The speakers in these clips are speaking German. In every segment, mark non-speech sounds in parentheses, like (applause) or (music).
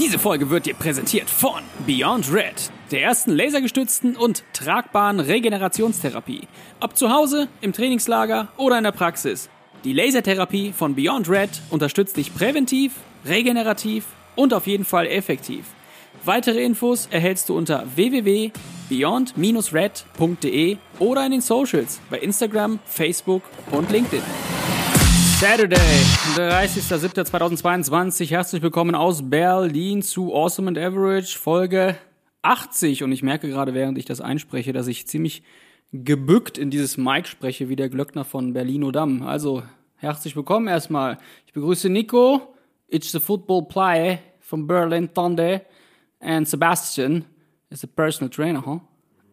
Diese Folge wird dir präsentiert von Beyond Red, der ersten lasergestützten und tragbaren Regenerationstherapie. Ob zu Hause, im Trainingslager oder in der Praxis. Die Lasertherapie von Beyond Red unterstützt dich präventiv, regenerativ und auf jeden Fall effektiv. Weitere Infos erhältst du unter www.beyond-red.de oder in den Socials bei Instagram, Facebook und LinkedIn. Saturday, 30.07.2022. Herzlich willkommen aus Berlin zu Awesome and Average, Folge 80. Und ich merke gerade, während ich das einspreche, dass ich ziemlich gebückt in dieses Mic spreche, wie der Glöckner von Berlino Damm. Also, herzlich willkommen erstmal. Ich begrüße Nico, it's the football player from Berlin Thunder, and Sebastian is a personal trainer, huh?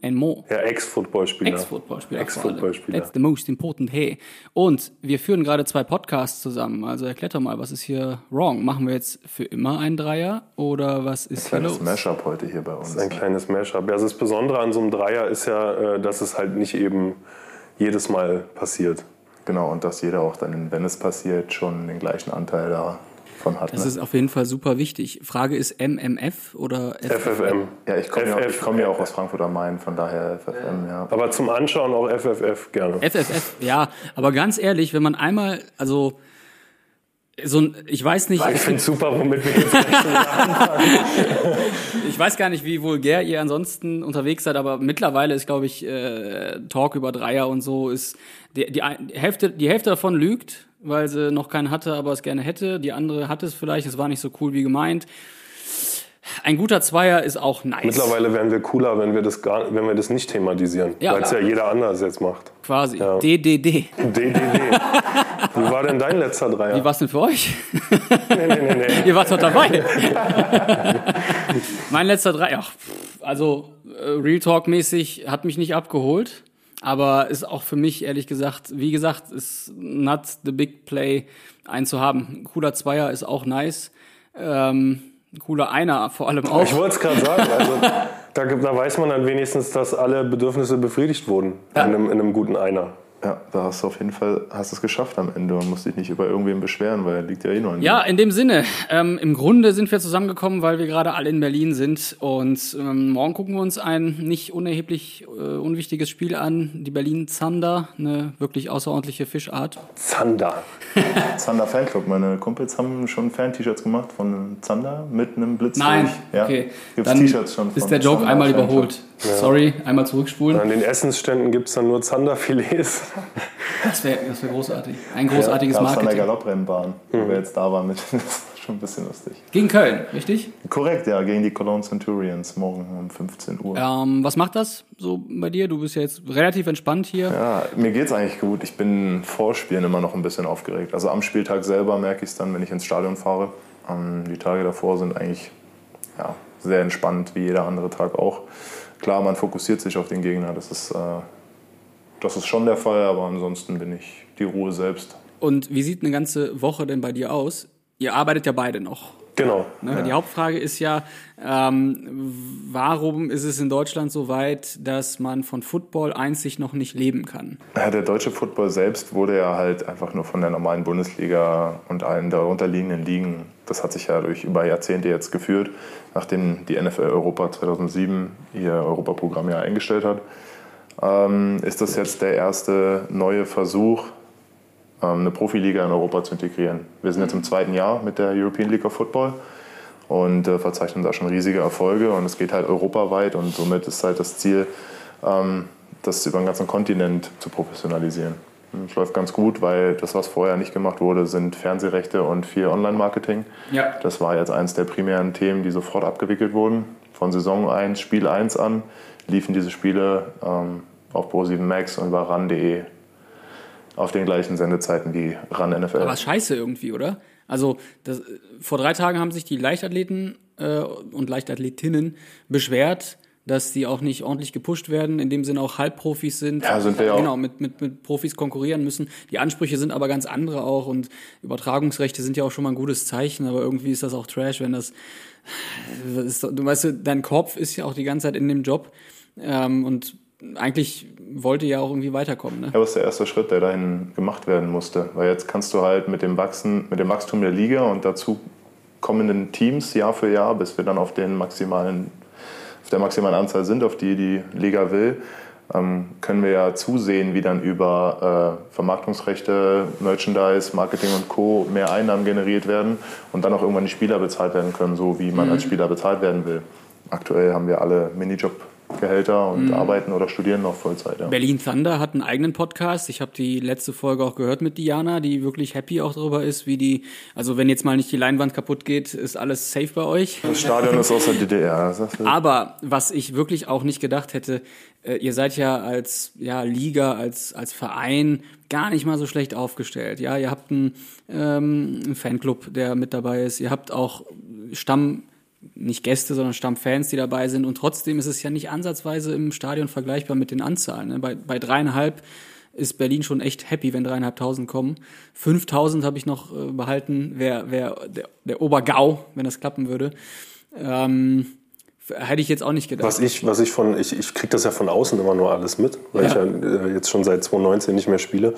And more. Ja, Ex-Footballspieler. Ex-Footballspieler. Ex-Footballspieler. That's the most important here. Und wir führen gerade zwei Podcasts zusammen. Also erklär doch mal, was ist hier wrong? Machen wir jetzt für immer einen Dreier oder was ist hier Kleines los? Mashup heute hier bei uns. Das ist ein kleines Mashup. Ja, also das Besondere an so einem Dreier ist ja, äh, dass es halt nicht eben jedes Mal passiert. Genau, und dass jeder auch dann, wenn es passiert, schon den gleichen Anteil davon hat. Das ne? ist auf jeden Fall super wichtig. Frage ist MMF oder FFM. ja, ich komme ja, ich komm ja auch aus Frankfurt am Main, von daher FFM, ja. Aber zum Anschauen auch FFF gerne. FFF, ja. Aber ganz ehrlich, wenn man einmal, also so ein, ich weiß nicht, Ich finde super, womit wir jetzt. (laughs) Ich weiß gar nicht, wie vulgär ihr ansonsten unterwegs seid, aber mittlerweile ist, glaube ich, äh, Talk über Dreier und so ist die, die Hälfte, die Hälfte davon lügt, weil sie noch keinen hatte, aber es gerne hätte. Die andere hat es vielleicht, es war nicht so cool wie gemeint. Ein guter Zweier ist auch nice. Mittlerweile wären wir cooler, wenn wir das, gar, wenn wir das nicht thematisieren. Ja. weil es ja jeder anders jetzt macht. Quasi. Ja. DDD. DDD. Wie war denn dein letzter Dreier? Wie war's denn für euch? nee, nee, nee, nee. Ihr wart doch dabei. mein letzter Dreier, ach, also äh, Real Talk mäßig hat mich nicht abgeholt, aber ist auch für mich ehrlich gesagt, wie gesagt, ist not the big play einen zu haben. Ein cooler Zweier ist auch nice. Ähm, cooler Einer vor allem auch. Ich wollte es gerade sagen. (laughs) Also, da, da weiß man dann wenigstens, dass alle Bedürfnisse befriedigt wurden in, einem, in einem guten Einer. Ja, da hast du auf jeden Fall hast es geschafft am Ende und musst dich nicht über irgendwen beschweren, weil er liegt ja eh nur an Ja, in dem Sinne. Ähm, Im Grunde sind wir zusammengekommen, weil wir gerade alle in Berlin sind. Und ähm, morgen gucken wir uns ein nicht unerheblich äh, unwichtiges Spiel an. Die Berlin Zander, eine wirklich außerordentliche Fischart. Zander. dir. (laughs) Zander Fanclub. Meine Kumpels haben schon Fan-T-Shirts gemacht von Zander mit einem Blitz Nein, durch. Ja, okay. Gibt's Dann T-Shirts schon ist der Joke Zander einmal Fanclub. überholt. Sorry, einmal zurückspulen. An den Essensständen gibt es dann nur Zanderfilets. Das wäre das wär großartig. Ein großartiges Gab's an der Marketing. Galopprennbahn, wo wir jetzt da waren mit. (laughs) Das war schon ein bisschen lustig. Gegen Köln, richtig? Korrekt, ja, gegen die Cologne Centurions morgen um 15 Uhr. Ähm, was macht das so bei dir? Du bist ja jetzt relativ entspannt hier. Ja, mir geht's eigentlich gut. Ich bin vor Spielen immer noch ein bisschen aufgeregt. Also am Spieltag selber merke ich es dann, wenn ich ins Stadion fahre. Ähm, die Tage davor sind eigentlich ja, sehr entspannt, wie jeder andere Tag auch. Klar, man fokussiert sich auf den Gegner, das ist, äh, das ist schon der Fall, aber ansonsten bin ich die Ruhe selbst. Und wie sieht eine ganze Woche denn bei dir aus? Ihr arbeitet ja beide noch. Genau. Ne? Die Hauptfrage ist ja, ähm, warum ist es in Deutschland so weit, dass man von Football einzig noch nicht leben kann? Ja, der deutsche Football selbst wurde ja halt einfach nur von der normalen Bundesliga und allen darunterliegenden Ligen, das hat sich ja durch über Jahrzehnte jetzt geführt, nachdem die NFL Europa 2007 ihr Europaprogramm ja eingestellt hat, ähm, ist das jetzt der erste neue Versuch, eine Profiliga in Europa zu integrieren. Wir sind jetzt im zweiten Jahr mit der European League of Football und äh, verzeichnen da schon riesige Erfolge und es geht halt europaweit und somit ist halt das Ziel, ähm, das über den ganzen Kontinent zu professionalisieren. Es läuft ganz gut, weil das, was vorher nicht gemacht wurde, sind Fernsehrechte und viel Online-Marketing. Ja. Das war jetzt eines der primären Themen, die sofort abgewickelt wurden. Von Saison 1, Spiel 1 an liefen diese Spiele ähm, auf Pro7 Max und bei ran.de auf den gleichen Sendezeiten wie ran NFL. Aber scheiße irgendwie, oder? Also das, vor drei Tagen haben sich die Leichtathleten äh, und Leichtathletinnen beschwert, dass die auch nicht ordentlich gepusht werden, in dem Sinne auch Halbprofis sind. Ja, sind wir auch. Genau, mit, mit, mit Profis konkurrieren müssen. Die Ansprüche sind aber ganz andere auch und Übertragungsrechte sind ja auch schon mal ein gutes Zeichen, aber irgendwie ist das auch Trash, wenn das, das ist, du weißt, dein Kopf ist ja auch die ganze Zeit in dem Job ähm, und eigentlich wollte ja auch irgendwie weiterkommen. Ne? Ja, das ist der erste Schritt, der dahin gemacht werden musste. Weil jetzt kannst du halt mit dem, Wachsen, mit dem Wachstum der Liga und dazu kommenden Teams Jahr für Jahr, bis wir dann auf, den maximalen, auf der maximalen Anzahl sind, auf die die Liga will, ähm, können wir ja zusehen, wie dann über äh, Vermarktungsrechte, Merchandise, Marketing und Co. mehr Einnahmen generiert werden und dann auch irgendwann die Spieler bezahlt werden können, so wie man mhm. als Spieler bezahlt werden will. Aktuell haben wir alle Minijob Gehälter und mhm. arbeiten oder studieren noch Vollzeit. Ja. Berlin Thunder hat einen eigenen Podcast. Ich habe die letzte Folge auch gehört mit Diana, die wirklich happy auch darüber ist, wie die, also wenn jetzt mal nicht die Leinwand kaputt geht, ist alles safe bei euch. Das Stadion ist aus der DDR. Aber was ich wirklich auch nicht gedacht hätte, äh, ihr seid ja als ja, Liga, als, als Verein gar nicht mal so schlecht aufgestellt. Ja, ihr habt einen, ähm, einen Fanclub, der mit dabei ist. Ihr habt auch Stamm nicht Gäste, sondern Stammfans, die dabei sind. Und trotzdem ist es ja nicht ansatzweise im Stadion vergleichbar mit den Anzahlen. Ne? Bei, bei dreieinhalb ist Berlin schon echt happy, wenn dreieinhalbtausend kommen. 5000 habe ich noch äh, behalten, wäre wär der, der Obergau, wenn das klappen würde. Ähm, hätte ich jetzt auch nicht gedacht. Was ich, was ich von, ich, ich kriege das ja von außen immer nur alles mit, weil ja. ich ja äh, jetzt schon seit 2019 nicht mehr spiele.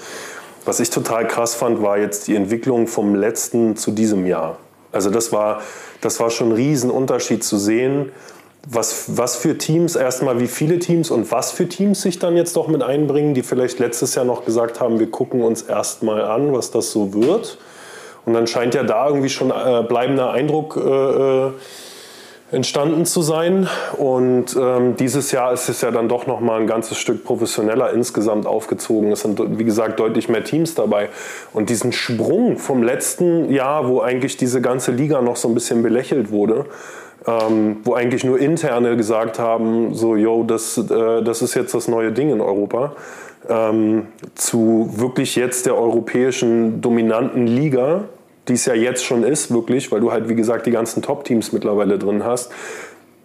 Was ich total krass fand, war jetzt die Entwicklung vom letzten zu diesem Jahr. Also das war, das war schon ein Riesenunterschied zu sehen, was, was für Teams, erstmal wie viele Teams und was für Teams sich dann jetzt doch mit einbringen, die vielleicht letztes Jahr noch gesagt haben, wir gucken uns erstmal an, was das so wird. Und dann scheint ja da irgendwie schon äh, bleibender Eindruck äh, äh entstanden zu sein. Und ähm, dieses Jahr ist es ja dann doch noch mal ein ganzes Stück professioneller insgesamt aufgezogen. Es sind, wie gesagt, deutlich mehr Teams dabei. Und diesen Sprung vom letzten Jahr, wo eigentlich diese ganze Liga noch so ein bisschen belächelt wurde, ähm, wo eigentlich nur Interne gesagt haben, so, yo, das, äh, das ist jetzt das neue Ding in Europa, ähm, zu wirklich jetzt der europäischen dominanten Liga, die es ja jetzt schon ist, wirklich, weil du halt, wie gesagt, die ganzen Top-Teams mittlerweile drin hast.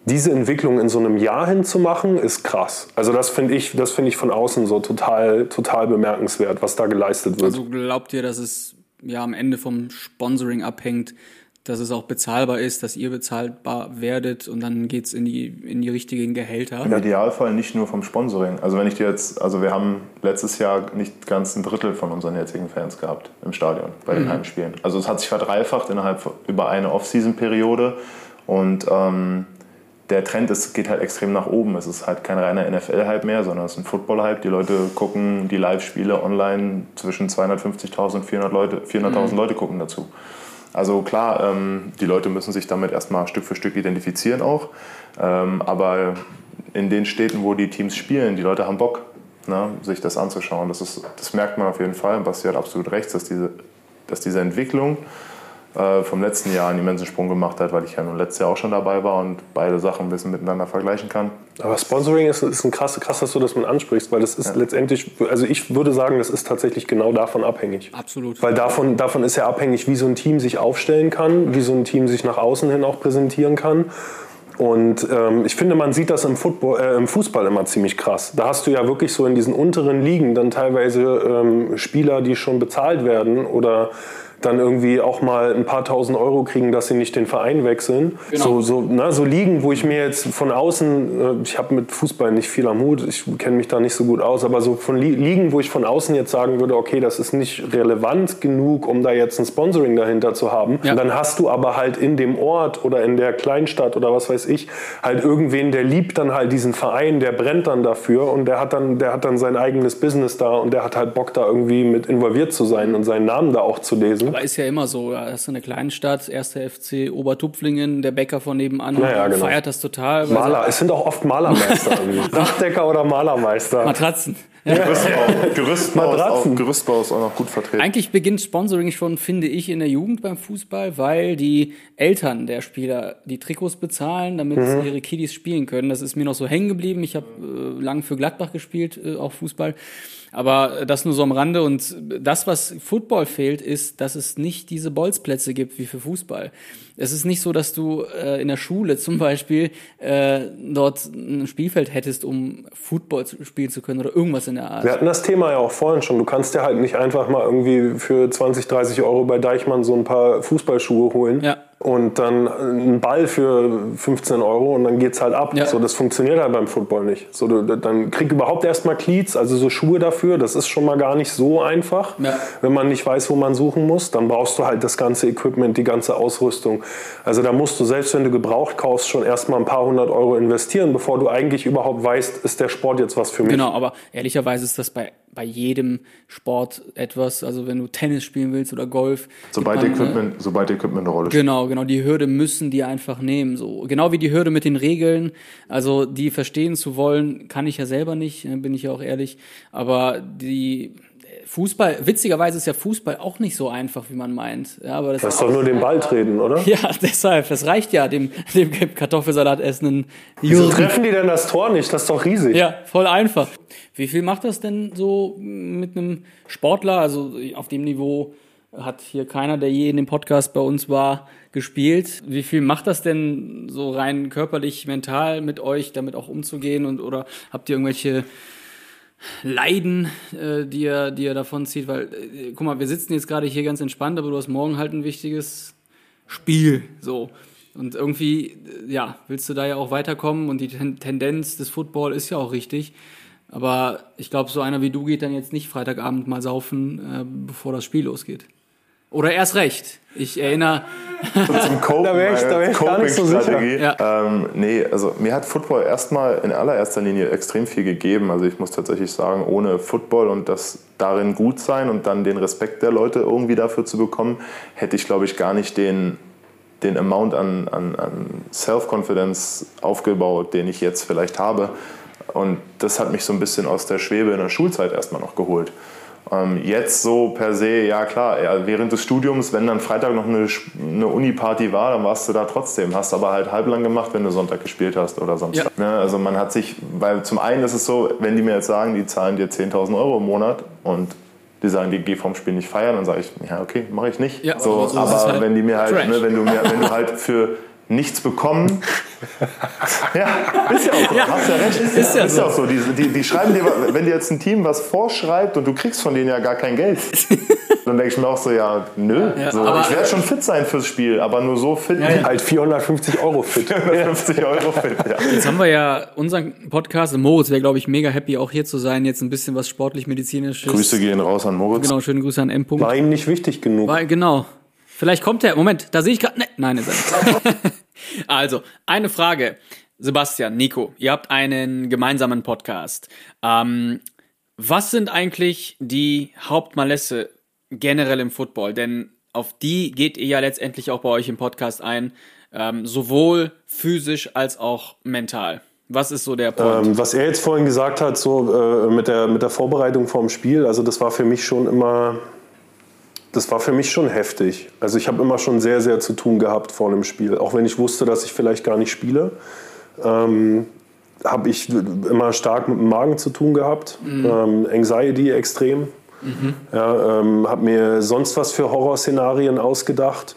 Diese Entwicklung in so einem Jahr hinzumachen, ist krass. Also das finde ich, das ich von außen so total, total bemerkenswert, was da geleistet wird. Also glaubt ihr, dass es ja am Ende vom Sponsoring abhängt, dass es auch bezahlbar ist, dass ihr bezahlbar werdet und dann geht es in die, in die richtigen Gehälter. Im Idealfall nicht nur vom Sponsoring. Also wenn ich dir jetzt, also wir haben letztes Jahr nicht ganz ein Drittel von unseren jetzigen Fans gehabt im Stadion bei den mhm. Heimspielen. Also es hat sich verdreifacht innerhalb über eine Off-Season-Periode und ähm, der Trend ist, geht halt extrem nach oben. Es ist halt kein reiner NFL-Hype mehr, sondern es ist ein Football-Hype. Die Leute gucken die Live-Spiele online zwischen 250.000 und 400.000 Leute, 400 mhm. Leute gucken dazu. Also klar, ähm, die Leute müssen sich damit erstmal Stück für Stück identifizieren auch. Ähm, aber in den Städten, wo die Teams spielen, die Leute haben Bock, ne, sich das anzuschauen. Das, ist, das merkt man auf jeden Fall. Basti hat absolut recht, dass diese, dass diese Entwicklung äh, vom letzten Jahr einen immensen Sprung gemacht hat, weil ich ja nun letztes Jahr auch schon dabei war und beide Sachen ein bisschen miteinander vergleichen kann. Aber Sponsoring ist, ist ein krass, krass, dass du das mit ansprichst, weil das ist ja. letztendlich, also ich würde sagen, das ist tatsächlich genau davon abhängig. Absolut. Weil davon, davon ist ja abhängig, wie so ein Team sich aufstellen kann, wie so ein Team sich nach außen hin auch präsentieren kann. Und ähm, ich finde, man sieht das im, Football, äh, im, Fußball immer ziemlich krass. Da hast du ja wirklich so in diesen unteren Ligen dann teilweise ähm, Spieler, die schon bezahlt werden oder dann irgendwie auch mal ein paar tausend Euro kriegen, dass sie nicht den Verein wechseln. Genau. So, so, na, so liegen, wo ich mir jetzt von außen, äh, ich habe mit Fußball nicht viel am Hut, ich kenne mich da nicht so gut aus, aber so von liegen, wo ich von außen jetzt sagen würde, okay, das ist nicht relevant genug, um da jetzt ein Sponsoring dahinter zu haben. Ja. dann hast du aber halt in dem Ort oder in der Kleinstadt oder was weiß ich, halt irgendwen, der liebt dann halt diesen Verein, der brennt dann dafür und der hat dann, der hat dann sein eigenes Business da und der hat halt Bock da irgendwie mit involviert zu sein und seinen Namen da auch zu lesen. Aber ist ja immer so, da hast du eine kleine Stadt, erster FC Obertupflingen, der Bäcker von nebenan ja, genau. feiert das total. Maler, es sind auch oft Malermeister. (laughs) Dachdecker oder Malermeister. Matratzen. Ja. Gerüstbau, Gerüstbau, ist auch, Gerüstbau ist auch noch gut vertreten. Eigentlich beginnt Sponsoring schon, finde ich, in der Jugend beim Fußball, weil die Eltern der Spieler die Trikots bezahlen, damit mhm. ihre Kiddies spielen können. Das ist mir noch so hängen geblieben. Ich habe äh, lang für Gladbach gespielt, äh, auch Fußball. Aber das nur so am Rande. Und das, was Football fehlt, ist, dass es nicht diese Bolzplätze gibt wie für Fußball. Es ist nicht so, dass du äh, in der Schule zum Beispiel äh, dort ein Spielfeld hättest, um Football spielen zu können oder irgendwas in der Art. Wir hatten das Thema ja auch vorhin schon. Du kannst dir halt nicht einfach mal irgendwie für 20, 30 Euro bei Deichmann so ein paar Fußballschuhe holen. Ja und dann ein Ball für 15 Euro und dann geht's halt ab. Ja. So, das funktioniert halt beim Football nicht. So, du, dann krieg überhaupt erstmal Cleats, also so Schuhe dafür. Das ist schon mal gar nicht so einfach, Ja. wenn man nicht weiß, wo man suchen muss. Dann brauchst du halt das ganze Equipment, die ganze Ausrüstung. Also da musst du, selbst wenn du gebraucht kaufst, schon erstmal ein paar hundert Euro investieren, bevor du eigentlich überhaupt weißt, ist der Sport jetzt was für mich. Genau, aber ehrlicherweise ist das bei, bei jedem Sport etwas. Also wenn du Tennis spielen willst oder Golf. Sobald man, Equipment, sobald Equipment eine Rolle spielt. Genau, genau. Die Hürde müssen die einfach nehmen. So genau wie die Hürde mit den Regeln. Also die verstehen zu wollen, kann ich ja selber nicht, äh, bin ich ja auch ehrlich. Aber die Fußball, witzigerweise ist ja Fußball auch nicht so einfach, wie man meint. Ja, aber das, ist doch nur den Ball treten, oder? (laughs) ja, deshalb. Das reicht ja dem, dem Kartoffelsalat essenden Wieso treffen die denn das Tor nicht? Das ist doch riesig. Ja, voll einfach. Wie viel macht das denn so mit einem Sportler? Also auf dem Niveau hat hier keiner, der je in dem Podcast bei uns war, gespielt. Wie viel macht das denn so rein körperlich, mental mit euch, damit auch umzugehen? Und oder habt ihr irgendwelche Leiden, äh, die ihr, die ihr davon zieht? Weil, äh, guck mal, wir sitzen jetzt gerade hier ganz entspannt, aber du hast morgen halt ein wichtiges Spiel. So. Und irgendwie, äh, ja, willst du da ja auch weiterkommen und die Ten Tendenz des Football ist ja auch richtig. Aber ich glaube, so einer wie du geht dann jetzt nicht Freitagabend mal saufen, äh, bevor das Spiel losgeht. Oder erst recht. Ich erinnere, zum (laughs) Copen, Da wär ich- da wär ich gar nicht so sicher. Coping-Strategie. Ja. Ähm, nee, also mir hat Football erstmal in allererster Linie extrem viel gegeben. Also ich muss tatsächlich sagen, ohne Football und das darin gut sein und dann den Respekt der Leute irgendwie dafür zu bekommen, hätte ich, glaube ich, gar nicht den, den Amount an, an, an Self-Confidence aufgebaut, den ich jetzt vielleicht habe. Und das hat mich so ein bisschen aus der Schwebe in der Schulzeit erstmal noch geholt. Ähm, jetzt so per se, ja klar, ja, während des Studiums, wenn dann Freitag noch eine, eine Uni-Party war, dann warst du da trotzdem. Hast aber halt halblang gemacht, wenn du Sonntag gespielt hast oder Samstag. Ne? Also man hat sich, weil zum einen ist es so, wenn die mir jetzt sagen, die zahlen dir 10.000 Euro im Monat und die sagen, die geh vom Spiel nicht feiern, dann sage ich, ja okay, mache ich nicht. Ja, so, aber so aber halt wenn die mir halt, ne, wenn du mir, wenn du halt für nichts bekommen. (laughs) ja, ist ja auch so. Ja, Hast ja recht. ist ja ist so. ja auch so. Die, die, die schreiben dir, wenn dir jetzt ein Team was vorschreibt und du kriegst von denen ja gar kein Geld, (laughs) dann denke ich mir auch so, ja, nö. Ja, so, aber- ich werde schon fit sein fürs Spiel, aber nur so fit, Ja, ja. Halt 450 Euro fit. (laughs) 50 Euro fit. Ja. jetzt haben wir ja unseren Podcast, und Moritz wäre, glaube ich, mega happy, auch hier zu sein, jetzt ein bisschen was sportlich-medizinisches. Grüße gehen raus an Moritz. Genau, schöne Grüße an M. -Punkt. War ihm nicht wichtig genug. Weil, genau. Vielleicht kommt er. Moment, da sehe ich gerade. Ne, nein, ist er nicht. (laughs) also, eine Frage. Sebastian, Nico, ihr habt einen gemeinsamen Podcast. Ähm, was sind eigentlich die Hauptmalesse generell im Football? Denn auf die geht ihr ja letztendlich auch bei euch im Podcast ein, ähm, sowohl physisch als auch mental. Was ist so der Point? Ähm, was er jetzt vorhin gesagt hat, so äh, mit, der, mit der Vorbereitung vorm Spiel, also das war für mich schon immer, das war für mich schon heftig. Also ich habe immer schon sehr, sehr zu tun gehabt vor einem Spiel. Auch wenn ich wusste, dass ich vielleicht gar nicht spiele, ähm, habe ich immer stark mit dem Magen zu tun gehabt. Ähm, Anxiety extrem. Ja, ähm, habe mir sonst was für Horrorszenarien ausgedacht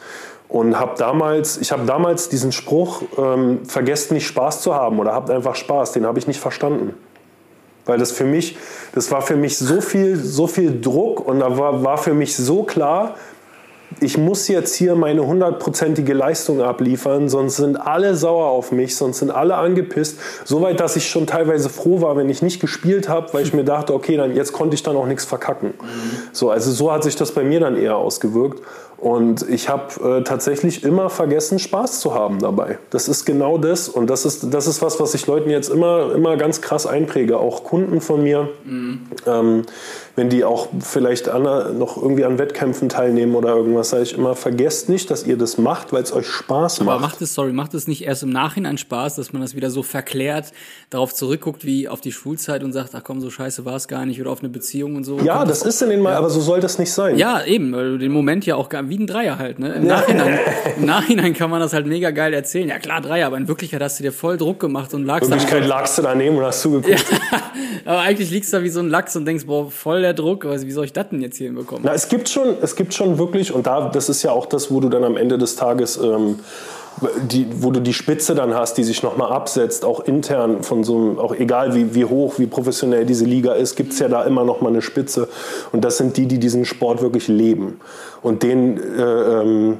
und habe damals, ich habe damals diesen Spruch, ähm, vergesst nicht Spaß zu haben oder habt einfach Spaß, den habe ich nicht verstanden. Weil das für mich, das war für mich so viel, so viel Druck und da war, war für mich so klar, ich muss jetzt hier meine hundertprozentige Leistung abliefern, sonst sind alle sauer auf mich, sonst sind alle angepisst. Soweit, dass ich schon teilweise froh war, wenn ich nicht gespielt habe, weil ich mir dachte, okay, dann jetzt konnte ich dann auch nichts verkacken. So, also so hat sich das bei mir dann eher ausgewirkt. Und ich habe äh, tatsächlich immer vergessen, Spaß zu haben dabei. Das ist genau das. Und das ist, das ist was, was ich Leuten jetzt immer, immer ganz krass einpräge. Auch Kunden von mir, ähm, wenn die auch vielleicht an, noch irgendwie an Wettkämpfen teilnehmen oder irgendwas, sage ich immer, vergesst nicht, dass ihr das macht, weil es euch Spaß Aber macht. macht es, sorry, macht es nicht erst im Nachhinein Spaß, dass man das wieder so verklärt darauf zurückguckt wie auf die Schulzeit und sagt, ach komm, so scheiße war es gar nicht oder auf eine Beziehung und so? ja, Kommt das ist in den Mal, aber so soll das nicht sein. Ja, eben, weil du den Moment ja auch wie ein Dreier halt, ne? Im Nachhinein, (laughs) im Nachhinein kann man das halt mega geil erzählen. Ja klar, Dreier, aber in Wirklichkeit hast du dir voll Druck gemacht und lagst In da. Wirklichkeit lagst du daneben und hast zugeguckt. (laughs) Aber eigentlich liegst du da wie so ein Lachs und denkst, boah, voll der Druck, aber wie soll ich das denn jetzt hier hinbekommen? Na, es gibt schon, es gibt schon wirklich, und da, das ist ja auch das, wo du dann am Ende des Tages, ähm, die, wo du die Spitze dann hast, die sich nochmal absetzt, auch intern von so einem, auch egal wie, wie hoch, wie professionell diese Liga ist, gibt es ja da immer nochmal eine Spitze. Und das sind die, die diesen Sport wirklich leben. Und den, äh, ähm,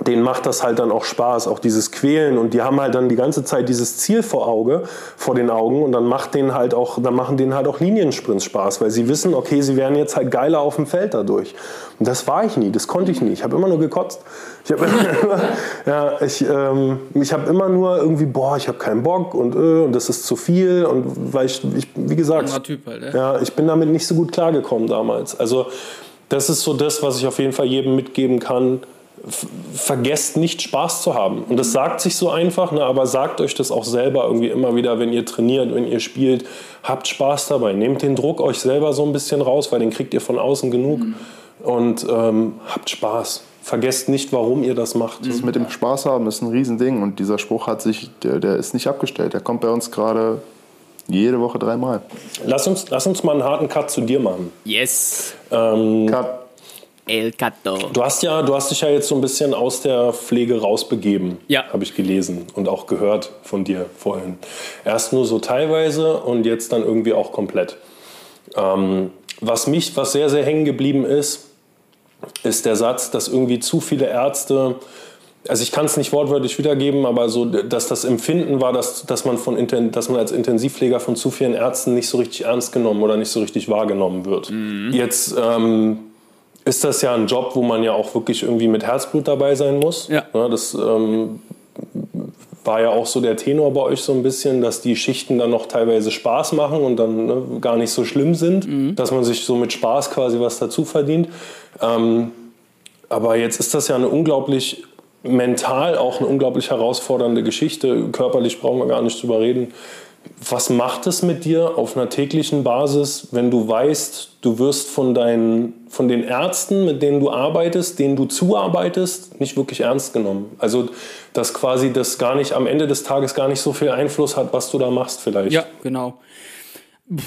denen macht das halt dann auch Spaß, auch dieses Quälen und die haben halt dann die ganze Zeit dieses Ziel vor Auge, vor den Augen und dann macht denen halt auch, dann machen denen halt auch Liniensprints Spaß, weil sie wissen, okay, sie werden jetzt halt geiler auf dem Feld dadurch. Und das war ich nie, das konnte ich nie. Ich habe immer nur gekotzt. Ich habe immer, (laughs) ja, ich, ähm, ich habe immer nur irgendwie, boah, ich habe keinen Bock und, äh, und das ist zu viel und weil ich, ich wie gesagt, typ halt, ja. ja, ich bin damit nicht so gut klargekommen damals. Also das ist so das, was ich auf jeden Fall jedem mitgeben kann vergesst nicht Spaß zu haben. Und das sagt sich so einfach, ne, aber sagt euch das auch selber irgendwie immer wieder, wenn ihr trainiert, wenn ihr spielt. Habt Spaß dabei. Nehmt den Druck euch selber so ein bisschen raus, weil den kriegt ihr von außen genug. Mhm. Und ähm, habt Spaß. Vergesst nicht, warum ihr das macht. Das mit dem Spaß haben ist ein Riesending. Und dieser Spruch hat sich, der, der ist nicht abgestellt. Der kommt bei uns gerade jede Woche dreimal. Lass uns, lass uns mal einen harten Cut zu dir machen. Yes. Ähm, Cut. El Cato. Du hast ja, du hast dich ja jetzt so ein bisschen aus der Pflege rausbegeben. Ja. Habe ich gelesen und auch gehört von dir vorhin. Erst nur so teilweise und jetzt dann irgendwie auch komplett. Ähm, was mich, was sehr, sehr hängen geblieben ist, ist der Satz, dass irgendwie zu viele Ärzte, also ich kann es nicht wortwörtlich wiedergeben, aber so, dass das Empfinden war, dass, dass, man von, dass man als Intensivpfleger von zu vielen Ärzten nicht so richtig ernst genommen oder nicht so richtig wahrgenommen wird. Mhm. Jetzt ähm, ist das ja ein Job, wo man ja auch wirklich irgendwie mit Herzblut dabei sein muss. Ja. ja das ähm, war ja auch so der Tenor bei euch so ein bisschen, dass die Schichten dann noch teilweise Spaß machen und dann ne, gar nicht so schlimm sind, mhm. dass man sich so mit Spaß quasi was dazu verdient. Ähm, aber jetzt ist das ja eine unglaublich mental auch eine unglaublich herausfordernde Geschichte. Körperlich brauchen wir gar nicht drüber reden. Was macht es mit dir auf einer täglichen Basis, wenn du weißt, du wirst von, deinen, von den Ärzten, mit denen du arbeitest, denen du zuarbeitest, nicht wirklich ernst genommen? Also, dass quasi das gar nicht am Ende des Tages gar nicht so viel Einfluss hat, was du da machst, vielleicht. Ja, genau.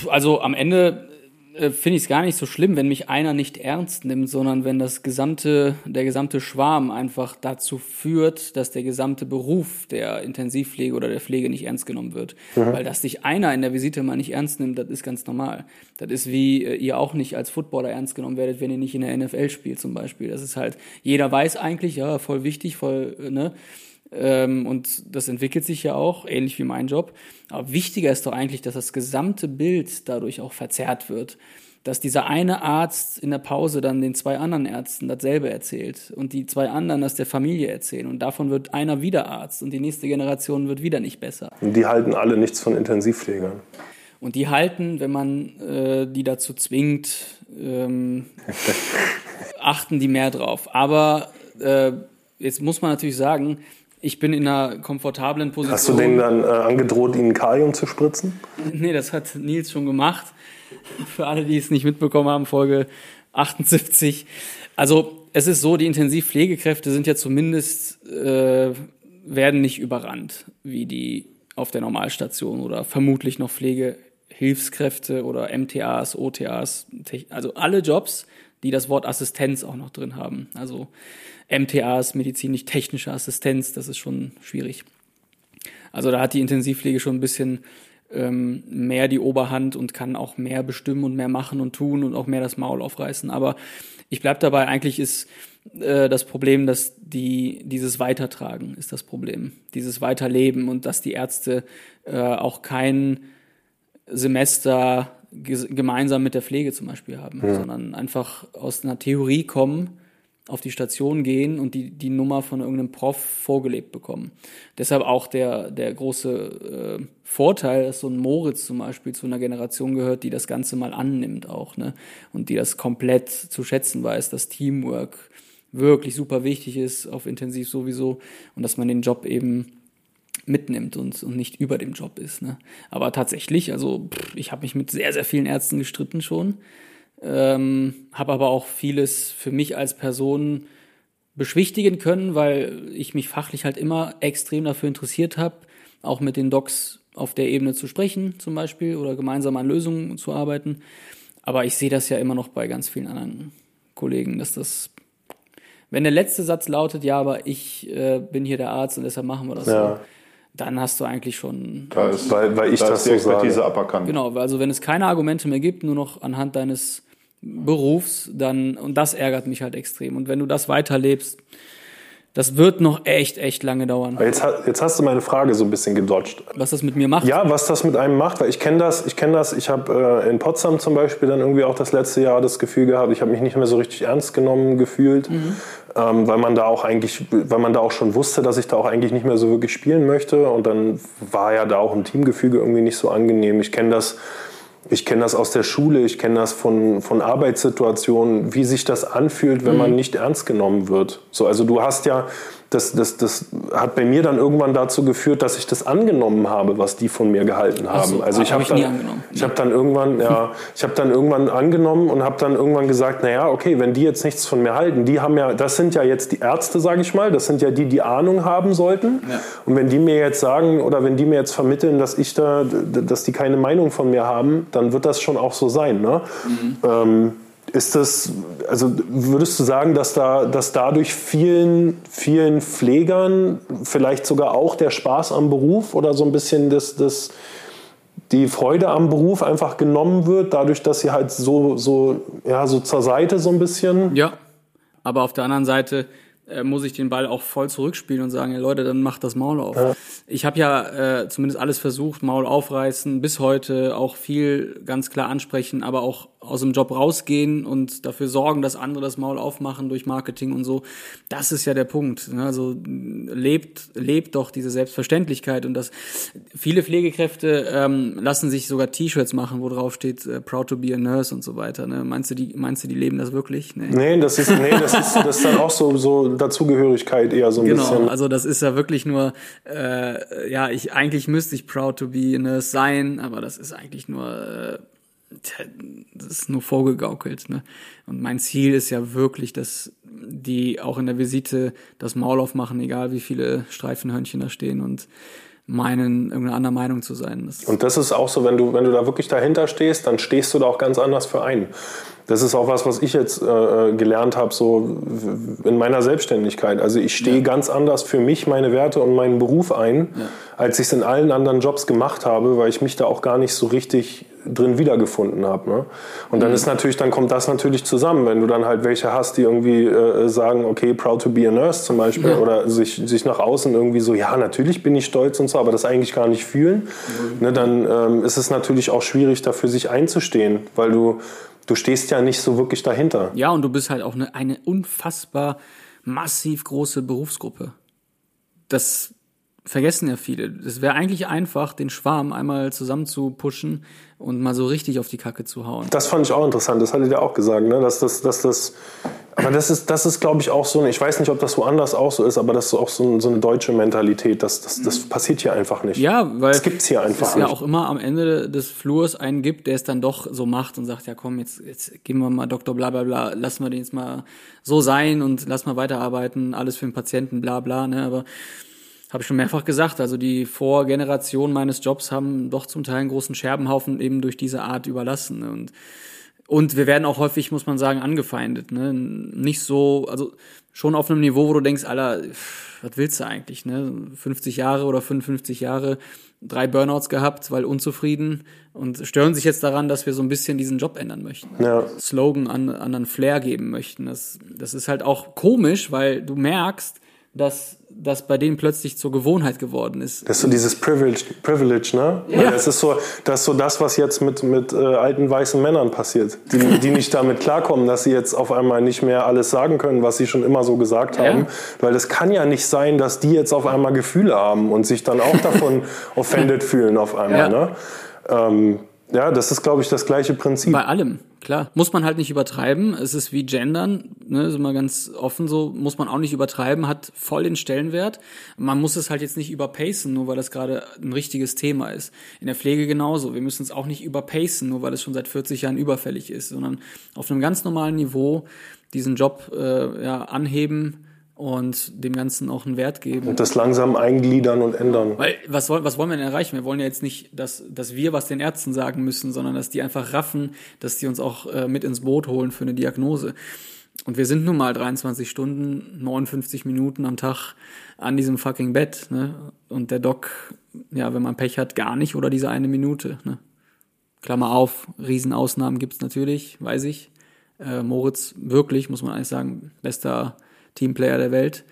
Also am Ende äh, finde ich es gar nicht so schlimm, wenn mich einer nicht ernst nimmt, sondern wenn das gesamte, der gesamte Schwarm einfach dazu führt, dass der gesamte Beruf der Intensivpflege oder der Pflege nicht ernst genommen wird. Mhm. Weil dass sich einer in der Visite mal nicht ernst nimmt, das ist ganz normal. Das ist wie äh, ihr auch nicht als Footballer ernst genommen werdet, wenn ihr nicht in der NFL spielt zum Beispiel. Das ist halt, jeder weiß eigentlich, ja, voll wichtig, voll, äh, ne? Ähm, und das entwickelt sich ja auch, ähnlich wie mein Job. Aber wichtiger ist doch eigentlich, dass das gesamte Bild dadurch auch verzerrt wird. Dass dieser eine Arzt in der Pause dann den zwei anderen Ärzten dasselbe erzählt und die zwei anderen das der Familie erzählen. Und davon wird einer wieder Arzt und die nächste Generation wird wieder nicht besser. Und die halten alle nichts von Intensivpflegern. Und die halten, wenn man äh, die dazu zwingt, ähm, (laughs) achten die mehr drauf. Aber äh, jetzt muss man natürlich sagen, ich bin in einer komfortablen Position. Hast du denen dann äh, angedroht, ihnen Kalium zu spritzen? Nee, das hat Nils schon gemacht. Für alle, die es nicht mitbekommen haben, Folge 78. Also es ist so, die Intensivpflegekräfte sind ja zumindest, äh, werden nicht überrannt, wie die auf der Normalstation oder vermutlich noch Pflegehilfskräfte oder MTAs, OTAs, also alle Jobs, die das Wort Assistenz auch noch drin haben. Also MTAs, medizinisch-technische Assistenz, das ist schon schwierig. Also da hat die Intensivpflege schon ein bisschen ähm, mehr die Oberhand und kann auch mehr bestimmen und mehr machen und tun und auch mehr das Maul aufreißen. Aber ich bleib dabei, eigentlich ist äh, das Problem, dass die dieses Weitertragen ist das Problem, dieses Weiterleben und dass die Ärzte äh, auch kein Semester gemeinsam mit der Pflege zum Beispiel haben, ja. sondern einfach aus einer Theorie kommen auf die Station gehen und die, die Nummer von irgendeinem Prof vorgelebt bekommen. Deshalb auch der, der große äh, Vorteil, dass so ein Moritz zum Beispiel zu einer Generation gehört, die das Ganze mal annimmt auch, ne? Und die das komplett zu schätzen weiß, dass Teamwork wirklich super wichtig ist, auf intensiv sowieso, und dass man den Job eben mitnimmt und, und nicht über dem Job ist. Ne? Aber tatsächlich, also pff, ich habe mich mit sehr, sehr vielen Ärzten gestritten schon ähm, habe aber auch vieles für mich als Person beschwichtigen können, weil ich mich fachlich halt immer extrem dafür interessiert habe, auch mit den Docs auf der Ebene zu sprechen zum Beispiel oder gemeinsam an Lösungen zu arbeiten. Aber ich sehe das ja immer noch bei ganz vielen anderen Kollegen, dass das, wenn der letzte Satz lautet, ja, aber ich äh, bin hier der Arzt und deshalb machen wir das ja. so, dann hast du eigentlich schon. Da ist, weil, weil ich da das ist die Expertise so aberkannt. Genau, also wenn es keine Argumente mehr gibt, nur noch anhand deines Berufs, dann, und das ärgert mich halt extrem. Und wenn du das weiterlebst, Das wird noch echt, echt lange dauern. Jetzt, jetzt hast du meine Frage so ein bisschen gedodged. Was das mit mir macht? Ja, was das mit einem macht, weil ich kenne das, ich kenne das, ich habe äh, in Potsdam zum Beispiel dann irgendwie auch das letzte Jahr das Gefühl gehabt, ich habe mich nicht mehr so richtig ernst genommen gefühlt, mhm. ähm, weil man da auch eigentlich, weil man da auch schon wusste, dass ich da auch eigentlich nicht mehr so wirklich spielen möchte und dann war ja da auch ein Teamgefüge irgendwie nicht so angenehm. Ich kenne das ich kenne das aus der Schule, ich kenne das von, von Arbeitssituationen, wie sich das anfühlt, wenn mhm. man nicht ernst genommen wird. So, also du hast ja, das, das, das hat bei mir dann irgendwann dazu geführt, dass ich das angenommen habe, was die von mir gehalten haben. So, also ich habe hab dann, ich habe dann irgendwann, ja, (laughs) ich habe dann irgendwann angenommen und habe dann irgendwann gesagt, na ja, okay, wenn die jetzt nichts von mir halten, die haben ja, das sind ja jetzt die Ärzte, sage ich mal, das sind ja die, die Ahnung haben sollten. Ja. Und wenn die mir jetzt sagen oder wenn die mir jetzt vermitteln, dass ich da, dass die keine Meinung von mir haben, dann wird das schon auch so sein. Ne? Mhm. Ähm, ist das, also würdest du sagen, dass, da, dass dadurch vielen, vielen Pflegern vielleicht sogar auch der Spaß am Beruf oder so ein bisschen das, das, die Freude am Beruf einfach genommen wird, dadurch, dass sie halt so, so, ja, so zur Seite so ein bisschen? Ja, aber auf der anderen Seite äh, muss ich den Ball auch voll zurückspielen und sagen, ja, Leute, dann macht das Maul auf. Ja. Ich habe ja äh, zumindest alles versucht, Maul aufreißen, bis heute auch viel ganz klar ansprechen, aber auch aus dem Job rausgehen und dafür sorgen, dass andere das Maul aufmachen durch Marketing und so. Das ist ja der Punkt. Ne? Also lebt, lebt doch diese Selbstverständlichkeit und das viele Pflegekräfte ähm, lassen sich sogar T-Shirts machen, wo drauf steht äh, Proud to be a Nurse und so weiter. Ne? Meinst du, die, meinst du, die leben das wirklich? Nee, nee das ist, nee, das ist, das ist dann auch so, so Dazugehörigkeit eher so ein genau, bisschen. Genau, also das ist ja wirklich nur, äh, ja, ich eigentlich müsste ich Proud to be a Nurse sein, aber das ist eigentlich nur äh, das ist nur vorgegaukelt. Ne? Und mein Ziel ist ja wirklich, dass die auch in der Visite das Maul aufmachen, egal wie viele Streifenhörnchen da stehen und meinen, irgendeine andere Meinung zu sein. Das und das ist auch so, wenn du, wenn du da wirklich dahinter stehst, dann stehst du da auch ganz anders für ein. Das ist auch was, was ich jetzt äh, gelernt habe, so in meiner Selbstständigkeit. Also ich stehe ja. ganz anders für mich, meine Werte und meinen Beruf ein, ja. als ich es in allen anderen Jobs gemacht habe, weil ich mich da auch gar nicht so richtig drin wiedergefunden habe. Ne? Und dann mhm. ist natürlich, dann kommt das natürlich zusammen, wenn du dann halt welche hast, die irgendwie äh, sagen, okay, proud to be a nurse zum Beispiel, ja. oder sich, sich nach außen irgendwie so, ja, natürlich bin ich stolz und so, aber das eigentlich gar nicht fühlen, mhm. ne, dann ähm, ist es natürlich auch schwierig, dafür sich einzustehen, weil du du stehst ja nicht so wirklich dahinter. Ja, und du bist halt auch eine, eine unfassbar massiv große Berufsgruppe. Das vergessen ja viele. Es wäre eigentlich einfach, den Schwarm einmal zusammen zu pushen und mal so richtig auf die Kacke zu hauen. Das fand ich auch interessant, das hattet ihr auch gesagt, ne? dass, das, dass das aber das ist, das ist glaube ich, auch so, ich weiß nicht, ob das woanders auch so ist, aber das ist auch so, so eine deutsche Mentalität. Das, das, das passiert hier einfach nicht. Ja, weil das gibt's hier einfach es ja auch immer am Ende des Flurs einen gibt, der es dann doch so macht und sagt, ja komm, jetzt, jetzt gehen wir mal Doktor bla bla bla, lassen wir den jetzt mal so sein und lass mal weiterarbeiten, alles für den Patienten, bla bla, ne? Aber habe ich schon mehrfach gesagt, also die Vorgeneration meines Jobs haben doch zum Teil einen großen Scherbenhaufen eben durch diese Art überlassen. Ne? Und und wir werden auch häufig, muss man sagen, angefeindet. Ne? Nicht so, also schon auf einem Niveau, wo du denkst, Alter, was willst du eigentlich? Ne? 50 Jahre oder 55 Jahre, drei Burnouts gehabt, weil unzufrieden und stören sich jetzt daran, dass wir so ein bisschen diesen Job ändern möchten. Ja. Slogan an, an einen Flair geben möchten. Das, das ist halt auch komisch, weil du merkst, dass das bei denen plötzlich zur Gewohnheit geworden ist. Das ist so dieses Privilege, Privilege ne? Ja. Das ist so das, ist so das was jetzt mit, mit äh, alten weißen Männern passiert, die, (laughs) die nicht damit klarkommen, dass sie jetzt auf einmal nicht mehr alles sagen können, was sie schon immer so gesagt haben. Ja. Weil es kann ja nicht sein, dass die jetzt auf einmal Gefühle haben und sich dann auch davon (laughs) offended fühlen auf einmal. Ja. Ne? Ähm, ja, das ist, glaube ich, das gleiche Prinzip. Bei allem, klar. Muss man halt nicht übertreiben. Es ist wie Gendern, ne, ist immer ganz offen so, muss man auch nicht übertreiben, hat voll den Stellenwert. Man muss es halt jetzt nicht überpacen, nur weil das gerade ein richtiges Thema ist. In der Pflege genauso. Wir müssen es auch nicht überpacen, nur weil es schon seit 40 Jahren überfällig ist, sondern auf einem ganz normalen Niveau diesen Job äh, ja, anheben und dem Ganzen auch einen Wert geben. Und das langsam eingliedern und ändern. Weil, was, wollen, was wollen wir denn erreichen? Wir wollen ja jetzt nicht, dass, dass wir was den Ärzten sagen müssen, sondern dass die einfach raffen, dass die uns auch äh, mit ins Boot holen für eine Diagnose. Und wir sind nun mal 23 Stunden, 59 Minuten am Tag an diesem fucking Bett. Ne? Und der Doc, ja, wenn man Pech hat, gar nicht oder diese eine Minute. Ne? Klammer auf, Riesenausnahmen gibt's natürlich, weiß ich. Äh, Moritz wirklich, muss man eigentlich sagen, bester Teamplayer der Welt.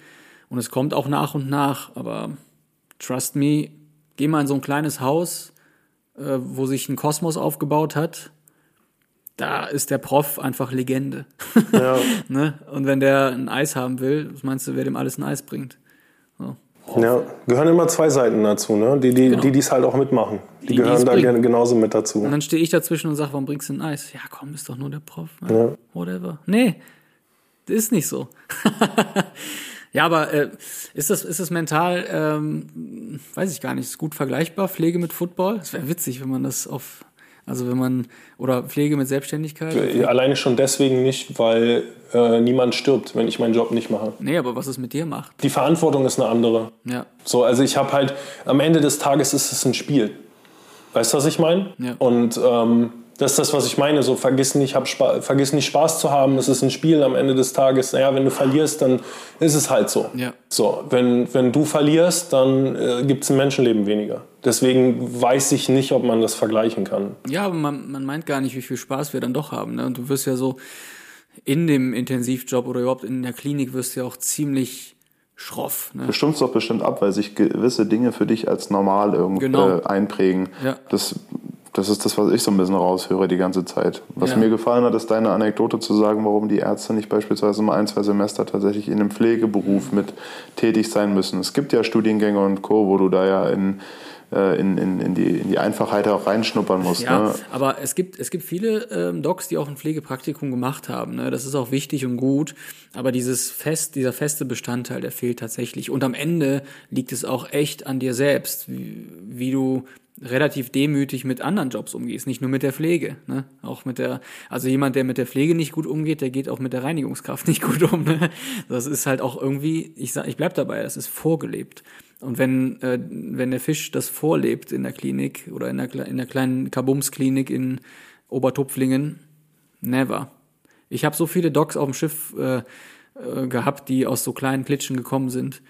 Und es kommt auch nach und nach, aber trust me, geh mal in so ein kleines Haus, äh, wo sich ein Kosmos aufgebaut hat. Da ist der Prof einfach Legende. Ja. (laughs) ne? Und wenn der ein Eis haben will, was meinst du, wer dem alles ein Eis bringt? So. Ja, gehören immer zwei Seiten dazu, ne? Die, die, Genau. die es halt auch mitmachen. Die, Die, gehören da bringen. gerne genauso mit dazu. Und dann stehe ich dazwischen und sage, warum bringst du ein Eis? Ja, komm, ist doch nur der Prof. Ne? Ja. Whatever. Nee, ist nicht so. (laughs) ja, aber äh, ist das, ist das mental, ähm, weiß ich gar nicht, ist gut vergleichbar, Pflege mit Football? Es wäre witzig, wenn man das auf, also wenn man, oder Pflege mit Selbstständigkeit? Äh, Alleine schon deswegen nicht, weil äh, niemand stirbt, wenn ich meinen Job nicht mache. Nee, aber was es mit dir macht. Die Verantwortung ist eine andere. Ja. So, also ich habe halt, am Ende des Tages ist es ein Spiel. Weißt du, was ich meine? Ja. Und ähm, das ist das, was ich meine. So, vergiss nicht, hab Spa vergiss nicht Spaß zu haben. Es ist ein Spiel am Ende des Tages. Naja, wenn du verlierst, dann ist es halt so. Ja. So, wenn, wenn du verlierst, dann äh, gibt es ein Menschenleben weniger. Deswegen weiß ich nicht, ob man das vergleichen kann. Ja, aber man, man meint gar nicht, wie viel Spaß wir dann doch haben. Ne? Und du wirst ja so in dem Intensivjob oder überhaupt in der Klinik wirst du ja auch ziemlich schroff. Ne? Du stumpfst doch bestimmt ab, weil sich gewisse Dinge für dich als normal irgendwie Genau. äh, einprägen. Ja. Das, das ist das, was ich so ein bisschen raushöre die ganze Zeit. Was Ja. mir gefallen hat, ist deine Anekdote zu sagen, warum die Ärzte nicht beispielsweise mal ein, zwei Semester tatsächlich in einem Pflegeberuf mit tätig sein müssen. Es gibt ja Studiengänge und Co., wo du da ja in, äh, in, in, in, die, in die Einfachheit auch reinschnuppern musst. Ja, Ne? aber es gibt, es gibt viele ähm, Docs, die auch ein Pflegepraktikum gemacht haben. Ne? Das ist auch wichtig und gut. Aber dieses fest, dieser feste Bestandteil, der fehlt tatsächlich. Und am Ende liegt es auch echt an dir selbst, wie, wie du relativ demütig mit anderen Jobs umgehst, nicht nur mit der Pflege, ne? Auch mit der, also jemand, der mit der Pflege nicht gut umgeht, der geht auch mit der Reinigungskraft (laughs) nicht gut um. Ne? Das ist halt auch irgendwie, ich sag, ich bleib dabei, das ist vorgelebt. Und wenn, äh, wenn der Fisch das vorlebt in der Klinik oder in der, in der kleinen Kabums-Klinik in Obertupflingen, never. Ich habe so viele Docs auf dem Schiff äh, äh, gehabt, die aus so kleinen Klitschen gekommen sind.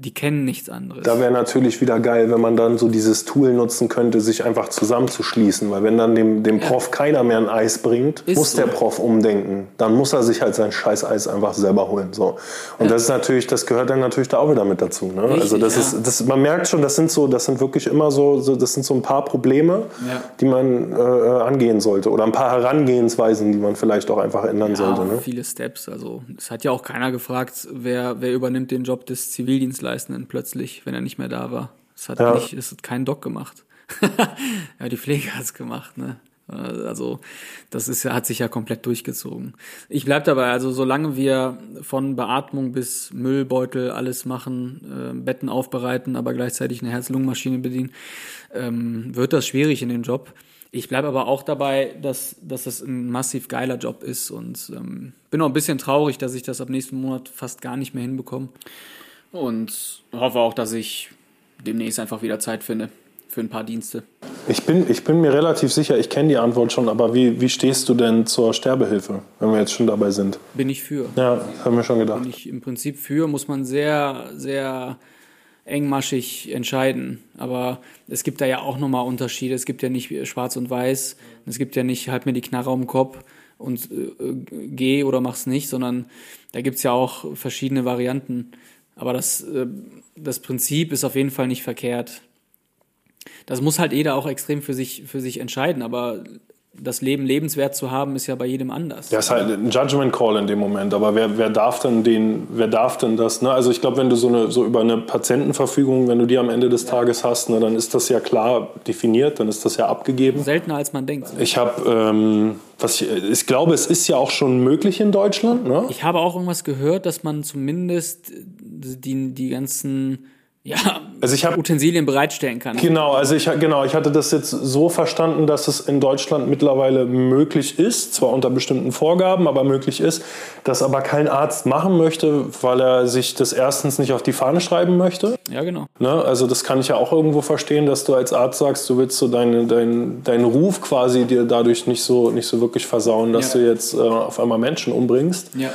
Die kennen nichts anderes. Da wäre natürlich wieder geil, wenn man dann so dieses Tool nutzen könnte, sich einfach zusammenzuschließen. Weil wenn dann dem, dem Prof keiner mehr ein Eis bringt, Ist muss so. der Prof umdenken. Dann muss er sich halt sein scheiß Eis einfach selber holen. So. Und das ist natürlich, das gehört dann natürlich da auch wieder mit dazu. Ne? Richtig, also das ja. ist, das, man merkt schon, das sind so, das sind wirklich immer so, so das sind so ein paar Probleme, Ja. die man äh, angehen sollte. Oder ein paar Herangehensweisen, die man vielleicht auch einfach ändern ja, sollte. Ne? viele Steps. Also es hat ja auch keiner gefragt, wer, wer übernimmt den Job des Zivildienstleistenden plötzlich, wenn er nicht mehr da war. Es hat Ja. nicht, es hat kein Doc gemacht. (laughs) ja, die Pflege hat's gemacht, ne? Also das ist hat sich ja komplett durchgezogen. Ich bleib dabei, also solange wir von Beatmung bis Müllbeutel alles machen, äh, Betten aufbereiten, aber gleichzeitig eine Herz-Lungen-Maschine bedienen, ähm, wird das schwierig in dem Job. Ich bleibe aber auch dabei, dass, dass das ein massiv geiler Job ist und ähm, bin auch ein bisschen traurig, dass ich das ab nächsten Monat fast gar nicht mehr hinbekomme. Und hoffe auch, dass ich demnächst einfach wieder Zeit finde für ein paar Dienste. Ich bin, ich bin mir relativ sicher, ich kenne die Antwort schon, aber wie, wie stehst du denn zur Sterbehilfe, wenn wir jetzt schon dabei sind? Bin ich für. Ja, haben wir schon gedacht. Bin ich im Prinzip für, muss man sehr, sehr engmaschig entscheiden. Aber es gibt da ja auch nochmal Unterschiede. Es gibt ja nicht schwarz und weiß. Es gibt ja nicht, halt mir die Knarre um den Kopf und äh, geh oder mach's nicht, sondern da gibt's ja auch verschiedene Varianten. Aber das, äh, das Prinzip ist auf jeden Fall nicht verkehrt. Das muss halt jeder auch extrem für sich, für sich entscheiden, aber das Leben lebenswert zu haben, ist ja bei jedem anders. Ja, ist halt ein Judgment Call in dem Moment, aber wer, wer darf denn den, wer darf denn das? Ne? Also ich glaube, wenn du so eine so über eine Patientenverfügung, wenn du die am Ende des Tages hast, ne, dann ist das ja klar definiert, dann ist das ja abgegeben. Seltener als man denkt. Ich habe, ähm, was ich, ich glaube, es ist ja auch schon möglich in Deutschland. Ne? Ich habe auch irgendwas gehört, dass man zumindest die, die ganzen ja, Also ich habe Utensilien bereitstellen kann. Genau, also ich, genau, ich hatte das jetzt so verstanden, dass es in Deutschland mittlerweile möglich ist, zwar unter bestimmten Vorgaben, aber möglich ist, das aber kein Arzt machen möchte, weil er sich das erstens nicht auf die Fahne schreiben möchte. Ja, genau. Ne? Also das kann ich ja auch irgendwo verstehen, dass du als Arzt sagst, du willst so deine, dein, deinen Ruf quasi dir dadurch nicht so, nicht so wirklich versauen, dass Ja. du jetzt äh, auf einmal Menschen umbringst. Ja.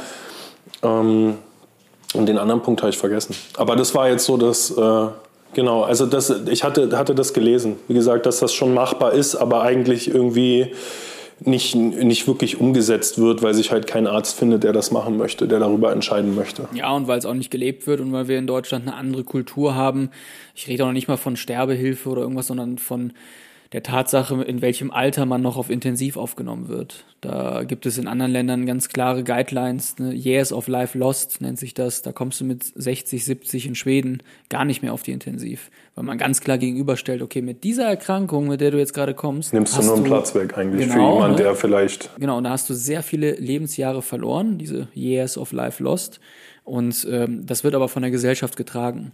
Ähm, und den anderen Punkt habe ich vergessen. Aber das war jetzt so, dass, äh, genau, also das, ich hatte, hatte das gelesen. Wie gesagt, dass das schon machbar ist, aber eigentlich irgendwie nicht, nicht wirklich umgesetzt wird, weil sich halt kein Arzt findet, der das machen möchte, der darüber entscheiden möchte. Ja, und weil es auch nicht gelebt wird und weil wir in Deutschland eine andere Kultur haben. Ich rede auch noch nicht mal von Sterbehilfe oder irgendwas, sondern von der Tatsache, in welchem Alter man noch auf Intensiv aufgenommen wird. Da gibt es in anderen Ländern ganz klare Guidelines. Ne? Years of Life Lost nennt sich das. Da kommst du mit 60, 70 in Schweden gar nicht mehr auf die Intensiv. Weil man ganz klar gegenüberstellt, okay, mit dieser Erkrankung, mit der du jetzt gerade kommst. Nimmst du nur einen Platz weg eigentlich genau, für jemanden, ne? der vielleicht. Genau, und da hast du sehr viele Lebensjahre verloren, diese Years of Life Lost. Und ähm, das wird aber von der Gesellschaft getragen.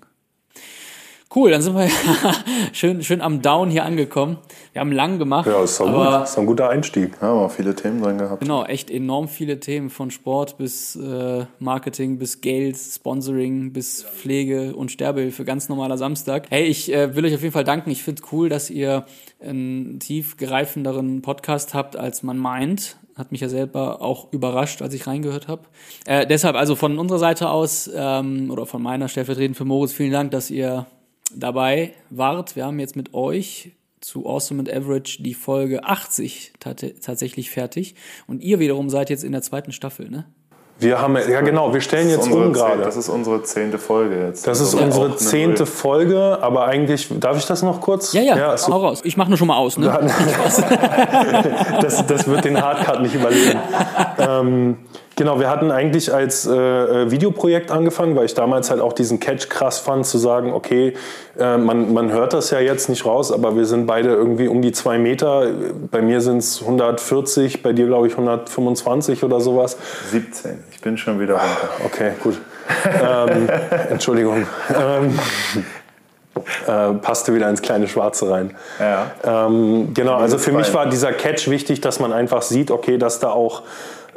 Cool, dann sind wir (laughs) schön, schön am Down hier angekommen. Wir haben lang gemacht. Ja, ist, aber, gut. ist ein guter Einstieg. Ja, aber viele Themen drin gehabt. Genau, echt enorm viele Themen von Sport bis äh, Marketing, bis Geld, Sponsoring, bis Pflege und Sterbehilfe. Ganz normaler Samstag. Hey, ich äh, will euch auf jeden Fall danken. Ich finde cool, dass ihr einen tief greifenderen Podcast habt, als man meint hat mich ja selber auch überrascht, als ich reingehört habe. Äh, deshalb also von unserer Seite aus ähm, oder von meiner stellvertretend für Moritz vielen Dank, dass ihr dabei wart. Wir haben jetzt mit euch zu Awesome and Average die Folge 80 tatsächlich fertig. Und ihr wiederum seid jetzt in der zweiten Staffel, ne? Wir haben, ja genau, wir stellen jetzt um gerade. Das ist unsere zehnte Folge jetzt. Das ist unsere zehnte Folge, aber eigentlich, darf ich das noch kurz? Ja, ja, ja so, hau raus. Ich mache nur schon mal aus. Ne? (laughs) das, das wird den Hardcut nicht überleben. (laughs) ähm, Genau, wir hatten eigentlich als äh, äh, Videoprojekt angefangen, weil ich damals halt auch diesen Catch krass fand, zu sagen, okay, äh, man, man hört das ja jetzt nicht raus, aber wir sind beide irgendwie um die zwei Meter. Bei mir sind es 140, bei dir glaube ich 125 oder sowas. 17, ich bin schon wieder runter. Okay, gut. ähm, (laughs) Entschuldigung. Ähm, äh, passte wieder ins kleine Schwarze rein. Ja. Ähm, genau, also für mich war dieser Catch wichtig, dass man einfach sieht, okay, dass da auch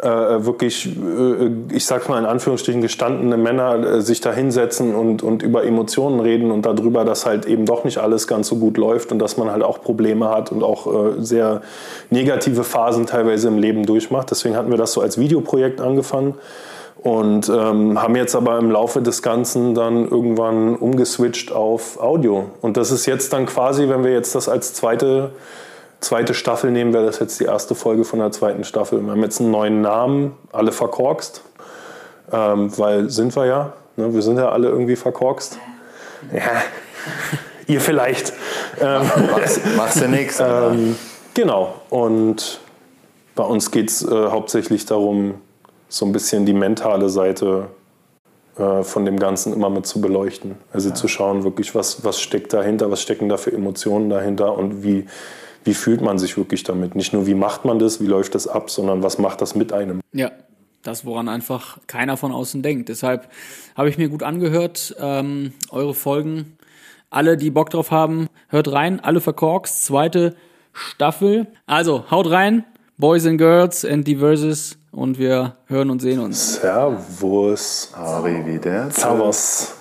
äh, wirklich, äh, ich sag mal in Anführungsstrichen, gestandene Männer äh, sich da hinsetzen und, und über Emotionen reden und darüber, dass halt eben doch nicht alles ganz so gut läuft und dass man halt auch Probleme hat und auch äh, sehr negative Phasen teilweise im Leben durchmacht. Deswegen hatten wir das so als Videoprojekt angefangen und ähm, haben jetzt aber im Laufe des Ganzen dann irgendwann umgeswitcht auf Audio. Und das ist jetzt dann quasi, wenn wir jetzt das als zweite zweite Staffel nehmen, wäre das jetzt die erste Folge von der zweiten Staffel. Wir haben jetzt einen neuen Namen, alle verkorkst, ähm, weil sind wir ja, ne? wir sind ja alle irgendwie verkorkst. Ja, ihr vielleicht. Ähm, machst, du nichts. Ähm, genau, und bei uns geht es äh, hauptsächlich darum, so ein bisschen die mentale Seite äh, von dem Ganzen immer mit zu beleuchten. Also ja. zu schauen, wirklich, was, was steckt dahinter, was stecken da für Emotionen dahinter und wie, wie fühlt man sich wirklich damit? Nicht nur, wie macht man das, wie läuft das ab, sondern was macht das mit einem? Ja, das, woran einfach keiner von außen denkt. Deshalb habe ich mir gut angehört, ähm, eure Folgen. Alle, die Bock drauf haben, hört rein. Alle verkorkst. Zweite Staffel. Also, haut rein. Boys and Girls and Diverses. Und wir hören und sehen uns. Servus. Arrivederci. Servus.